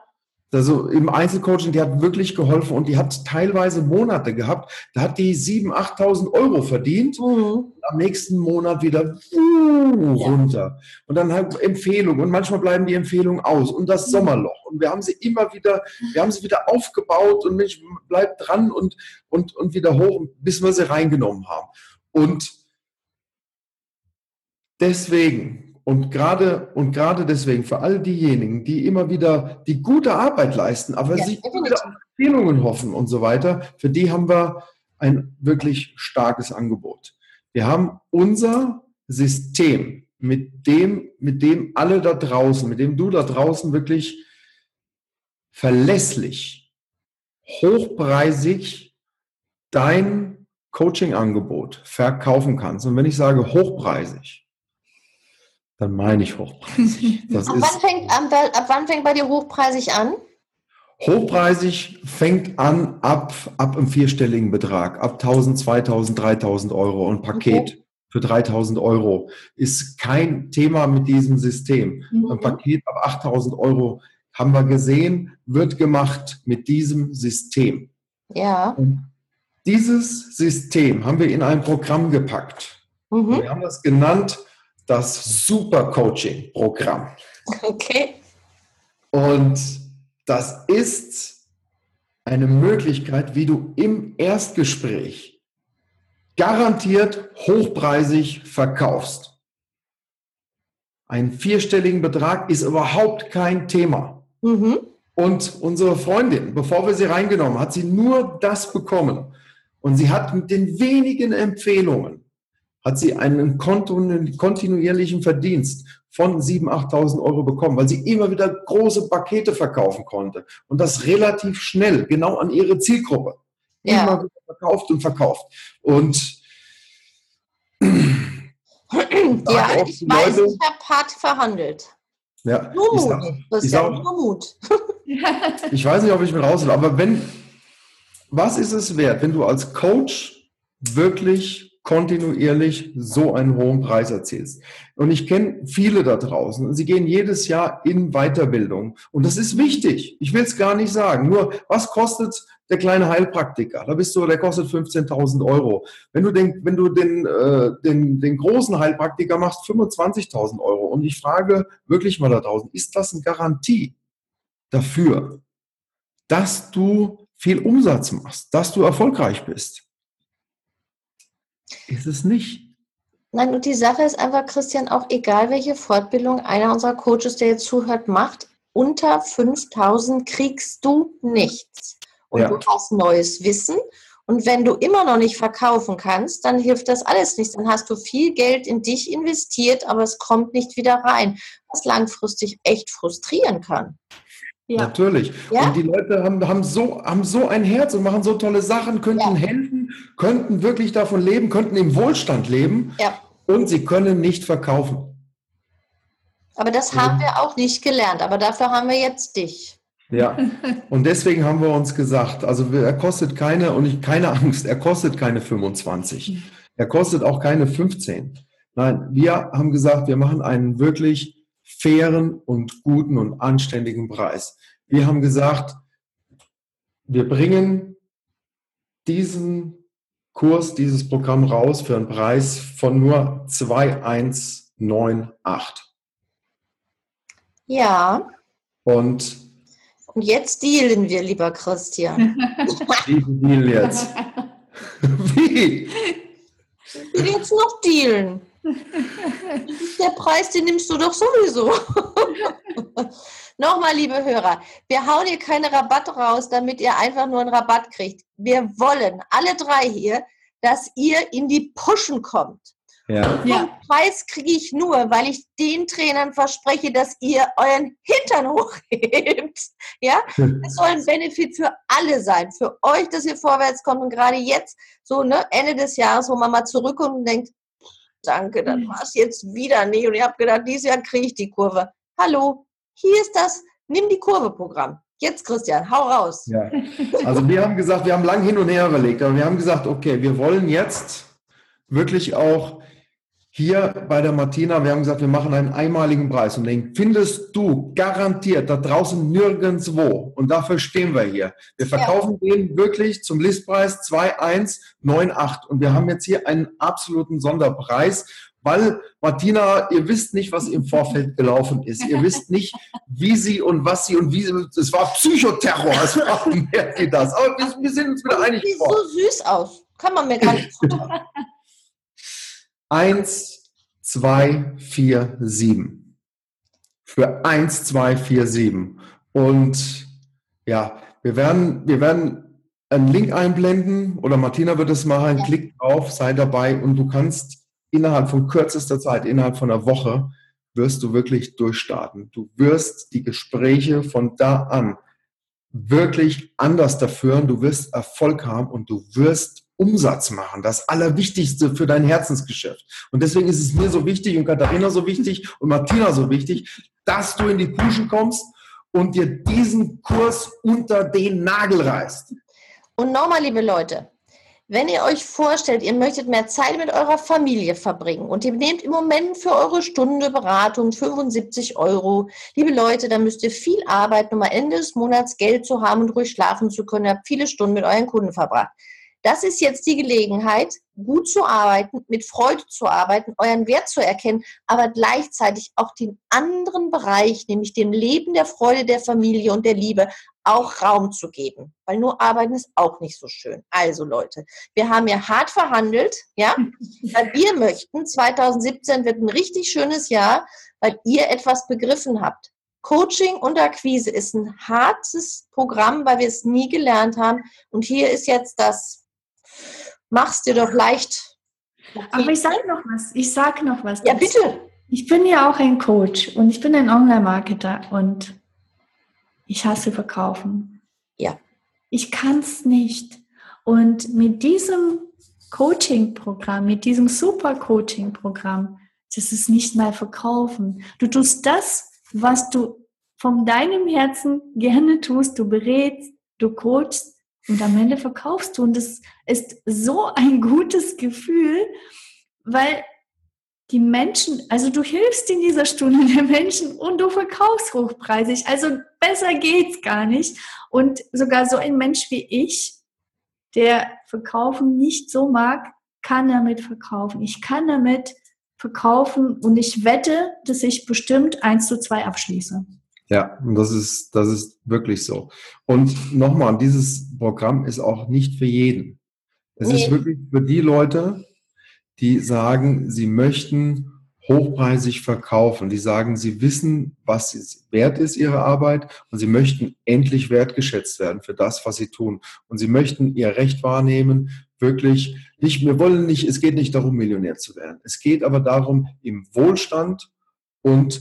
Also im Einzelcoaching, die hat wirklich geholfen und die hat teilweise Monate gehabt. Da hat die 7.000, 8.000 Euro verdient. Mhm. Am nächsten Monat wieder uh, runter. Und dann halt Empfehlungen. Und manchmal bleiben die Empfehlungen aus. Und das mhm. Sommerloch. Und wir haben sie immer wieder, wir haben sie wieder aufgebaut und Mensch, bleibt dran und, und, und wieder hoch, bis wir sie reingenommen haben. Und deswegen und gerade, und gerade deswegen, für all diejenigen, die immer wieder die gute Arbeit leisten, aber ja, sich wieder auf Empfehlungen hoffen und so weiter, für die haben wir ein wirklich starkes Angebot. Wir haben unser System, mit dem, mit dem alle da draußen, mit dem du da draußen wirklich verlässlich, hochpreisig dein Coaching-Angebot verkaufen kannst. Und wenn ich sage hochpreisig, dann meine ich hochpreisig. ab, wann fängt, ab, ab wann fängt bei dir hochpreisig an? Hochpreisig fängt an ab, ab einem vierstelligen Betrag, ab 1000, 2000, 3000 Euro. Ein Paket okay. für 3000 Euro ist kein Thema mit diesem System. Mhm. Ein Paket ab 8000 Euro haben wir gesehen, wird gemacht mit diesem System. Ja. Und dieses System haben wir in ein Programm gepackt. Mhm. Wir haben das genannt das Super Coaching Programm. Okay. Und das ist eine Möglichkeit, wie du im Erstgespräch garantiert hochpreisig verkaufst. Ein vierstelligen Betrag ist überhaupt kein Thema. Mhm. Und unsere Freundin, bevor wir sie reingenommen, hat sie nur das bekommen. Und sie hat mit den wenigen Empfehlungen hat sie einen kontinuierlichen Verdienst von 7.000, 8.000 Euro bekommen, weil sie immer wieder große Pakete verkaufen konnte. Und das relativ schnell, genau an ihre Zielgruppe. Ja. Immer wieder verkauft und verkauft. Und ja, ich weiß, Leute, ich habe hart verhandelt. Ja, nur Mut. Sag, das ist ja nur Mut. ich weiß nicht, ob ich mir raushole, aber wenn, was ist es wert, wenn du als Coach wirklich kontinuierlich so einen hohen Preis erzielst. Und ich kenne viele da draußen. Sie gehen jedes Jahr in Weiterbildung. Und das ist wichtig. Ich will es gar nicht sagen. Nur, was kostet der kleine Heilpraktiker? Da bist du, der kostet 15.000 Euro. Wenn du den, wenn du den, äh, den, den großen Heilpraktiker machst, 25.000 Euro. Und ich frage wirklich mal da draußen, ist das eine Garantie dafür, dass du viel Umsatz machst, dass du erfolgreich bist? Ist es nicht. Nein, und die Sache ist einfach, Christian, auch egal welche Fortbildung einer unserer Coaches, der jetzt zuhört, macht, unter 5000 kriegst du nichts. Und ja. du hast neues Wissen. Und wenn du immer noch nicht verkaufen kannst, dann hilft das alles nichts. Dann hast du viel Geld in dich investiert, aber es kommt nicht wieder rein, was langfristig echt frustrieren kann. Ja. Natürlich. Ja? Und die Leute haben, haben, so, haben so ein Herz und machen so tolle Sachen, könnten ja. helfen, könnten wirklich davon leben, könnten im Wohlstand leben ja. und sie können nicht verkaufen. Aber das haben wir auch nicht gelernt, aber dafür haben wir jetzt dich. Ja, und deswegen haben wir uns gesagt, also er kostet keine, und ich, keine Angst, er kostet keine 25. Er kostet auch keine 15. Nein, wir haben gesagt, wir machen einen wirklich fairen und guten und anständigen Preis. Wir haben gesagt, wir bringen diesen Kurs, dieses Programm raus für einen Preis von nur 2198. Ja. Und, und jetzt dealen wir, lieber Christian. Wie dealen jetzt? Wie? Wir jetzt noch dealen. Der Preis, den nimmst du doch sowieso. Nochmal, liebe Hörer, wir hauen hier keine Rabatte raus, damit ihr einfach nur einen Rabatt kriegt. Wir wollen, alle drei hier, dass ihr in die Pushen kommt. Ja. Den Preis kriege ich nur, weil ich den Trainern verspreche, dass ihr euren Hintern hochhebt. Ja, es soll ein Benefit für alle sein, für euch, dass ihr vorwärts kommt und gerade jetzt, so ne, Ende des Jahres, wo man mal zurückkommt und denkt, danke, dann war es jetzt wieder nicht. Und ich habe gedacht, dieses Jahr kriege ich die Kurve. Hallo, hier ist das Nimm die Kurve Programm. Jetzt, Christian, hau raus. Ja. Also wir haben gesagt, wir haben lang hin und her überlegt, aber wir haben gesagt, okay, wir wollen jetzt wirklich auch hier bei der Martina, wir haben gesagt, wir machen einen einmaligen Preis und den findest du garantiert da draußen nirgendwo. Und dafür stehen wir hier. Wir verkaufen ja. den wirklich zum Listpreis 2198 und wir haben jetzt hier einen absoluten Sonderpreis, weil Martina, ihr wisst nicht, was im Vorfeld gelaufen ist. Ihr wisst nicht, wie sie und was sie und wie sie, es war Psychoterror, es war mehr wie das. Aber wir, wir sind uns wieder einig. Sieht so süß aus. Kann man mir gar nicht. Eins, zwei, vier, sieben. Für eins, zwei, vier, sieben. Und ja, wir werden, wir werden einen Link einblenden oder Martina wird es machen. Ja. Klick drauf, sei dabei und du kannst innerhalb von kürzester Zeit, innerhalb von einer Woche, wirst du wirklich durchstarten. Du wirst die Gespräche von da an wirklich anders dafür. Du wirst Erfolg haben und du wirst Umsatz machen, das Allerwichtigste für dein Herzensgeschäft. Und deswegen ist es mir so wichtig und Katharina so wichtig und Martina so wichtig, dass du in die Puschen kommst und dir diesen Kurs unter den Nagel reißt. Und nochmal, liebe Leute, wenn ihr euch vorstellt, ihr möchtet mehr Zeit mit eurer Familie verbringen und ihr nehmt im Moment für eure Stunde Beratung 75 Euro, liebe Leute, dann müsst ihr viel arbeiten, um am Ende des Monats Geld zu haben und ruhig schlafen zu können. Ihr habt viele Stunden mit euren Kunden verbracht. Das ist jetzt die Gelegenheit, gut zu arbeiten, mit Freude zu arbeiten, euren Wert zu erkennen, aber gleichzeitig auch den anderen Bereich, nämlich dem Leben der Freude der Familie und der Liebe, auch Raum zu geben. Weil nur arbeiten ist auch nicht so schön. Also Leute, wir haben ja hart verhandelt, ja, weil wir möchten, 2017 wird ein richtig schönes Jahr, weil ihr etwas begriffen habt. Coaching und Akquise ist ein hartes Programm, weil wir es nie gelernt haben. Und hier ist jetzt das mach's dir doch leicht. Aber ich sage noch was. Ich sage noch was. Ja, bitte. Ich bin ja auch ein Coach und ich bin ein Online-Marketer und ich hasse Verkaufen. Ja. Ich kann es nicht. Und mit diesem Coaching-Programm, mit diesem Super-Coaching-Programm, das ist nicht mal Verkaufen. Du tust das, was du von deinem Herzen gerne tust. Du berätst, du coachst und am Ende verkaufst du. Und das ist so ein gutes Gefühl, weil die Menschen, also du hilfst in dieser Stunde den Menschen und du verkaufst hochpreisig. Also besser geht's gar nicht. Und sogar so ein Mensch wie ich, der Verkaufen nicht so mag, kann damit verkaufen. Ich kann damit verkaufen und ich wette, dass ich bestimmt eins zu zwei abschließe. Ja, und das ist, das ist wirklich so. Und nochmal, dieses Programm ist auch nicht für jeden. Es nee. ist wirklich für die Leute, die sagen, sie möchten hochpreisig verkaufen. Die sagen, sie wissen, was wert ist, ihre Arbeit, und sie möchten endlich wertgeschätzt werden für das, was sie tun. Und sie möchten ihr Recht wahrnehmen, wirklich nicht, wir wollen nicht, es geht nicht darum, Millionär zu werden. Es geht aber darum, im Wohlstand und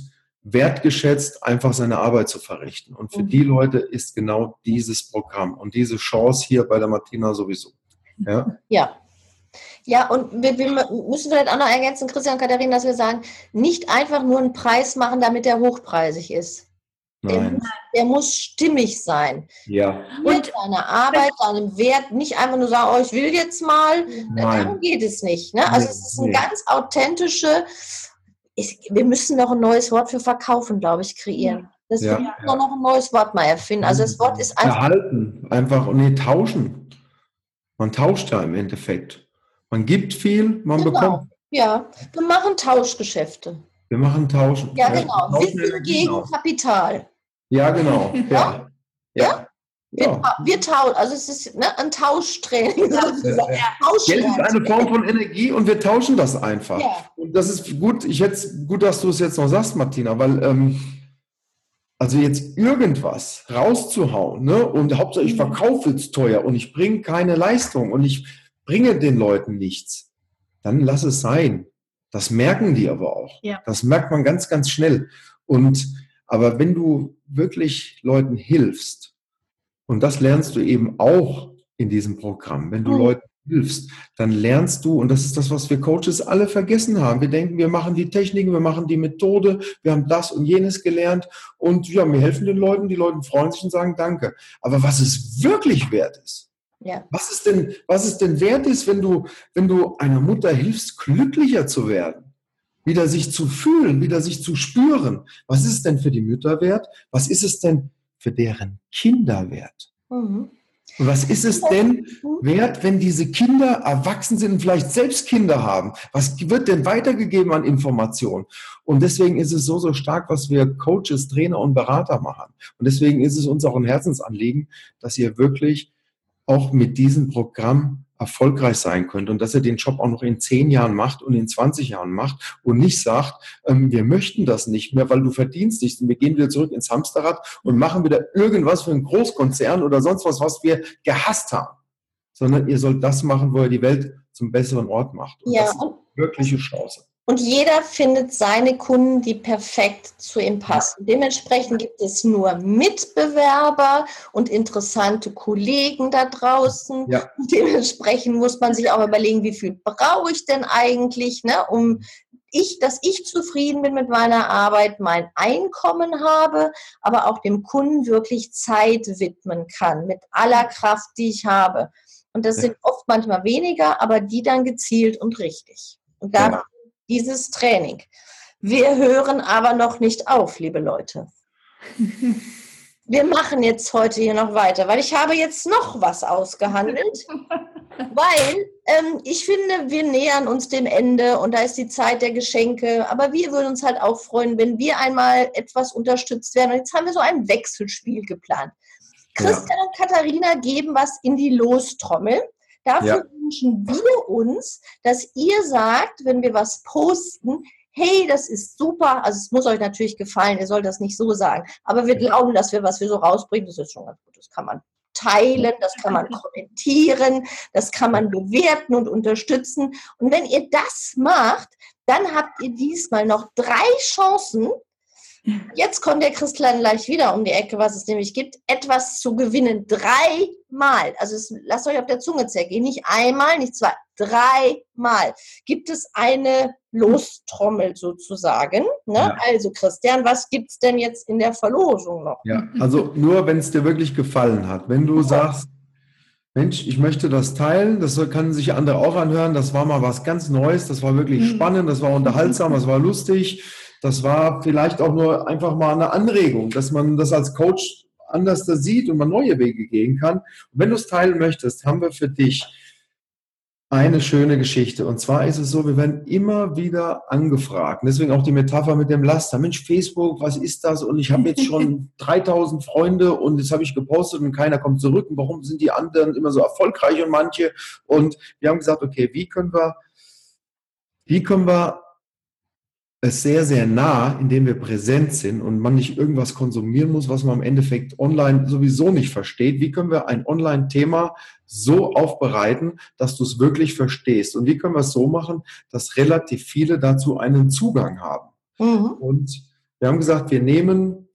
wertgeschätzt einfach seine Arbeit zu verrichten. Und für mhm. die Leute ist genau dieses Programm und diese Chance hier bei der Martina sowieso. Ja. ja. Ja, und wir, wir müssen vielleicht auch noch ergänzen, Christian und Katharina, dass wir sagen, nicht einfach nur einen Preis machen, damit der hochpreisig ist. Der, der, muss stimmig sein. Ja. Und seine Arbeit, seinem Wert, nicht einfach nur sagen, oh, ich will jetzt mal. Nein. Darum geht es nicht. Ne? Also es ist eine ganz authentische, ich, wir müssen noch ein neues Wort für verkaufen, glaube ich, kreieren. Das ja, wir ja. noch ein neues Wort mal erfinden. Also das Wort ist einfach. Erhalten, einfach und nee, tauschen. Man tauscht ja im Endeffekt. Man gibt viel, man genau. bekommt. Ja, wir machen Tauschgeschäfte. Wir machen Tauschen. Ja, genau. Wissen gegen Kapital. Ja, genau. Ja. ja. ja. Wir, wir tauschen, also es ist ne, ein Tauschtraining. Ja. Geld ist eine Form von Energie und wir tauschen das einfach. Ja. Und das ist gut, ich hätte gut, dass du es jetzt noch sagst, Martina, weil ähm, also jetzt irgendwas rauszuhauen, ne? Und Hauptsache ich mhm. verkaufe es teuer und ich bringe keine Leistung und ich bringe den Leuten nichts, dann lass es sein. Das merken die aber auch. Ja. Das merkt man ganz, ganz schnell. Und aber wenn du wirklich Leuten hilfst, und das lernst du eben auch in diesem Programm. Wenn du oh. Leuten hilfst, dann lernst du, und das ist das, was wir Coaches alle vergessen haben. Wir denken, wir machen die Techniken, wir machen die Methode, wir haben das und jenes gelernt und ja, wir helfen den Leuten, die Leute freuen sich und sagen Danke. Aber was es wirklich wert ist, ja. was ist denn, was es denn wert ist, wenn du, wenn du einer Mutter hilfst, glücklicher zu werden? wieder sich zu fühlen, wieder sich zu spüren. Was ist denn für die Mütter wert? Was ist es denn für deren Kinder wert? Mhm. Und was ist es denn wert, wenn diese Kinder erwachsen sind und vielleicht selbst Kinder haben? Was wird denn weitergegeben an Informationen? Und deswegen ist es so, so stark, was wir Coaches, Trainer und Berater machen. Und deswegen ist es uns auch ein Herzensanliegen, dass ihr wirklich auch mit diesem Programm erfolgreich sein könnt und dass er den Job auch noch in zehn Jahren macht und in 20 Jahren macht und nicht sagt, ähm, wir möchten das nicht mehr, weil du verdienst nichts und wir gehen wieder zurück ins Hamsterrad und machen wieder irgendwas für einen Großkonzern oder sonst was, was wir gehasst haben, sondern ihr sollt das machen, wo ihr die Welt zum besseren Ort macht. Und ja. das ist eine wirkliche Chance. Und jeder findet seine Kunden, die perfekt zu ihm passen. Dementsprechend gibt es nur Mitbewerber und interessante Kollegen da draußen. Ja. Dementsprechend muss man sich auch überlegen, wie viel brauche ich denn eigentlich, ne, um ich, dass ich zufrieden bin mit meiner Arbeit, mein Einkommen habe, aber auch dem Kunden wirklich Zeit widmen kann mit aller Kraft, die ich habe. Und das sind oft manchmal weniger, aber die dann gezielt und richtig. Und da genau dieses Training. Wir hören aber noch nicht auf, liebe Leute. Wir machen jetzt heute hier noch weiter, weil ich habe jetzt noch was ausgehandelt. weil ähm, ich finde, wir nähern uns dem Ende und da ist die Zeit der Geschenke. Aber wir würden uns halt auch freuen, wenn wir einmal etwas unterstützt werden. Und jetzt haben wir so ein Wechselspiel geplant. Christian ja. und Katharina geben was in die Lostrommel. Dafür ja. wünschen wir uns, dass ihr sagt, wenn wir was posten, hey, das ist super. Also es muss euch natürlich gefallen, ihr sollt das nicht so sagen. Aber wir glauben, dass wir, was wir so rausbringen, das ist schon ganz gut. Das kann man teilen, das kann man kommentieren, das kann man bewerten und unterstützen. Und wenn ihr das macht, dann habt ihr diesmal noch drei Chancen, Jetzt kommt der Christian gleich wieder um die Ecke, was es nämlich gibt, etwas zu gewinnen. Dreimal. Also es, lasst euch auf der Zunge zergehen. Nicht einmal, nicht zwei, dreimal. Gibt es eine Lostrommel sozusagen. Ne? Ja. Also Christian, was gibt es denn jetzt in der Verlosung noch? Ja, also nur, wenn es dir wirklich gefallen hat. Wenn du sagst, Mensch, ich möchte das teilen, das können sich andere auch anhören, das war mal was ganz Neues, das war wirklich mhm. spannend, das war unterhaltsam, das war lustig das war vielleicht auch nur einfach mal eine Anregung, dass man das als Coach anders da sieht und man neue Wege gehen kann. Und wenn du es teilen möchtest, haben wir für dich eine schöne Geschichte. Und zwar ist es so, wir werden immer wieder angefragt. Und deswegen auch die Metapher mit dem Laster. Mensch, Facebook, was ist das? Und ich habe jetzt schon 3000 Freunde und jetzt habe ich gepostet und keiner kommt zurück. Und warum sind die anderen immer so erfolgreich und manche? Und wir haben gesagt, okay, wie können wir, wie können wir es sehr, sehr nah, indem wir präsent sind und man nicht irgendwas konsumieren muss, was man im Endeffekt online sowieso nicht versteht. Wie können wir ein Online-Thema so aufbereiten, dass du es wirklich verstehst? Und wie können wir es so machen, dass relativ viele dazu einen Zugang haben? Mhm. Und wir haben gesagt, wir nehmen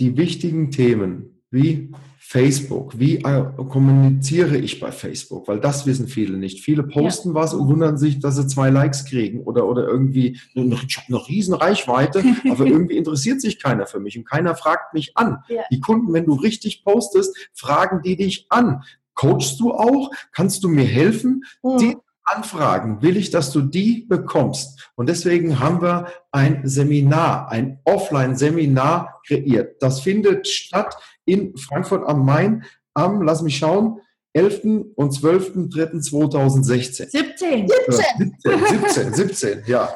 die wichtigen Themen wie Facebook, wie äh, kommuniziere ich bei Facebook? Weil das wissen viele nicht. Viele posten ja. was und wundern sich, dass sie zwei Likes kriegen oder, oder irgendwie, ich habe eine riesen Reichweite, aber irgendwie interessiert sich keiner für mich und keiner fragt mich an. Ja. Die Kunden, wenn du richtig postest, fragen die dich an. Coachst du auch? Kannst du mir helfen? Mhm. Die Anfragen will ich, dass du die bekommst. Und deswegen haben wir ein Seminar, ein Offline-Seminar kreiert. Das findet statt in Frankfurt am Main am, lass mich schauen, 11. und 12.03.2016. 17. 17. 17, 17, ja.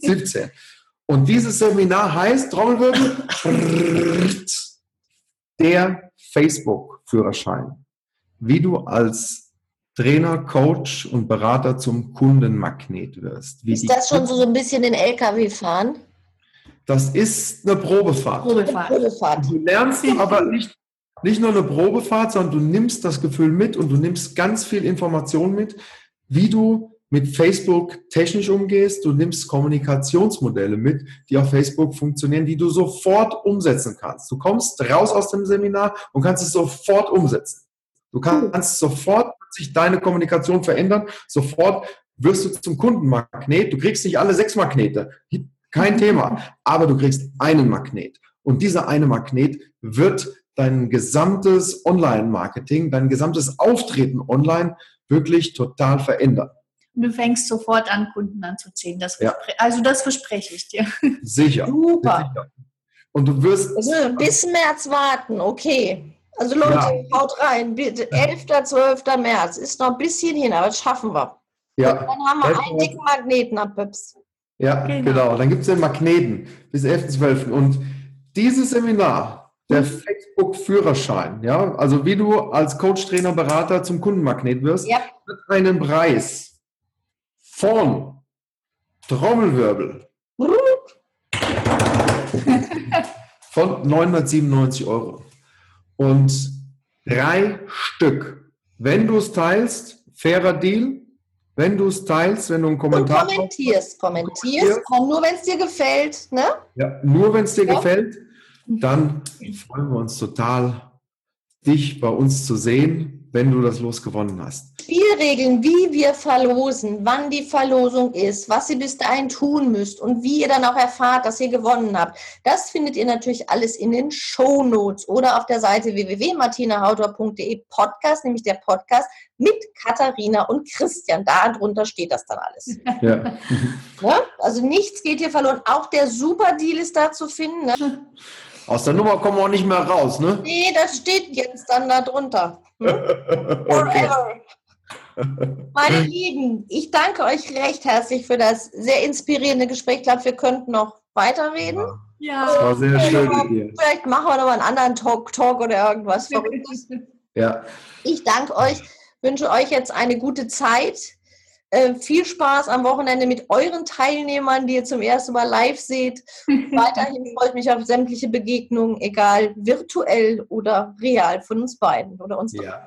17. Und dieses Seminar heißt, Trommelwirbel, der Facebook-Führerschein. Wie du als Trainer, Coach und Berater zum Kundenmagnet wirst. Wie ist das schon so, so ein bisschen den LKW fahren? Das ist eine Probefahrt. Probefahrt. Probefahrt. Du lernst aber nicht, nicht nur eine Probefahrt, sondern du nimmst das Gefühl mit und du nimmst ganz viel Information mit, wie du mit Facebook technisch umgehst. Du nimmst Kommunikationsmodelle mit, die auf Facebook funktionieren, die du sofort umsetzen kannst. Du kommst raus aus dem Seminar und kannst es sofort umsetzen. Du kannst sofort sich deine Kommunikation verändern, sofort wirst du zum Kundenmagnet. Du kriegst nicht alle sechs Magnete, kein Thema, aber du kriegst einen Magnet. Und dieser eine Magnet wird dein gesamtes Online-Marketing, dein gesamtes Auftreten online wirklich total verändern. Du fängst sofort an, Kunden anzuziehen. Das ja. Also das verspreche ich dir. Sicher. Super. Sicher. Und du wirst. Also bis März warten, okay. Also Leute, ja. haut rein, bitte. 11. 12. März ist noch ein bisschen hin, aber das schaffen wir. Ja. Und dann haben wir einen dicken Magneten ab Pips. Ja, genau. genau. Dann gibt es den Magneten bis 11.12. Und dieses Seminar, der mhm. Facebook-Führerschein, ja, also wie du als Coach, Trainer, Berater zum Kundenmagnet wirst, ja. hat einen Preis von Trommelwirbel von 997 Euro. Und drei Stück. Wenn du es teilst, fairer Deal. Wenn du es teilst, wenn du einen Kommentar Und kommentierst, kommentierst, nur wenn es dir gefällt, ne? Ja, nur wenn es dir ja. gefällt, dann freuen wir uns total, dich bei uns zu sehen wenn du das Los gewonnen hast. Spielregeln, wie wir verlosen, wann die Verlosung ist, was ihr bis dahin tun müsst und wie ihr dann auch erfahrt, dass ihr gewonnen habt. Das findet ihr natürlich alles in den Show Notes oder auf der Seite www.martinahautor.de Podcast, nämlich der Podcast mit Katharina und Christian. Da drunter steht das dann alles. Ja. ja. Also nichts geht hier verloren. Auch der Super Deal ist da zu finden. Ne? Aus der Nummer kommen wir auch nicht mehr raus, ne? Nee, das steht jetzt dann da drunter. Hm? Forever. Meine Lieben, ich danke euch recht herzlich für das sehr inspirierende Gespräch. Ich glaube, wir könnten noch weiterreden. Ja. Das war sehr schön dir. Vielleicht machen wir noch einen anderen Talk, Talk oder irgendwas Verrücktes. Ja. Ich danke euch, wünsche euch jetzt eine gute Zeit. Äh, viel Spaß am Wochenende mit euren Teilnehmern, die ihr zum ersten Mal live seht. Weiterhin freue ich mich auf sämtliche Begegnungen, egal virtuell oder real von uns beiden oder uns. Ja.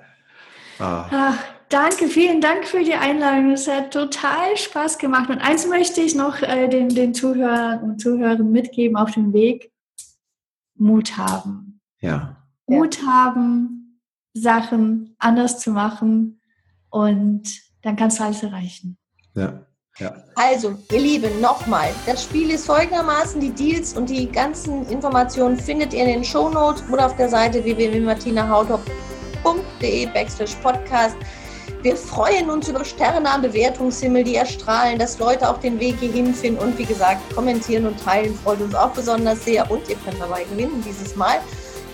Ah. Ach, danke, vielen Dank für die Einladung. Es hat total Spaß gemacht. Und eins möchte ich noch äh, den, den Zuhörern und Zuhörern mitgeben auf dem Weg. Mut haben. Ja. Mut haben, Sachen anders zu machen und dann kannst du alles erreichen. Ja. Ja. Also, ihr Lieben, nochmal. Das Spiel ist folgendermaßen: Die Deals und die ganzen Informationen findet ihr in den Show Notes oder auf der Seite www.martinahautop.de backslash podcast. Wir freuen uns über Sterne am Bewertungshimmel, die erstrahlen, dass Leute auch den Weg hierhin finden. Und wie gesagt, kommentieren und teilen freut uns auch besonders sehr. Und ihr könnt dabei gewinnen dieses Mal.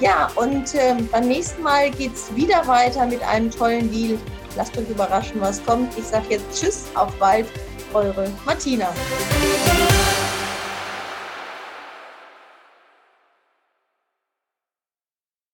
Ja, und äh, beim nächsten Mal geht es wieder weiter mit einem tollen Deal. Lasst euch überraschen, was kommt. Ich sage jetzt Tschüss, auf bald, eure Martina.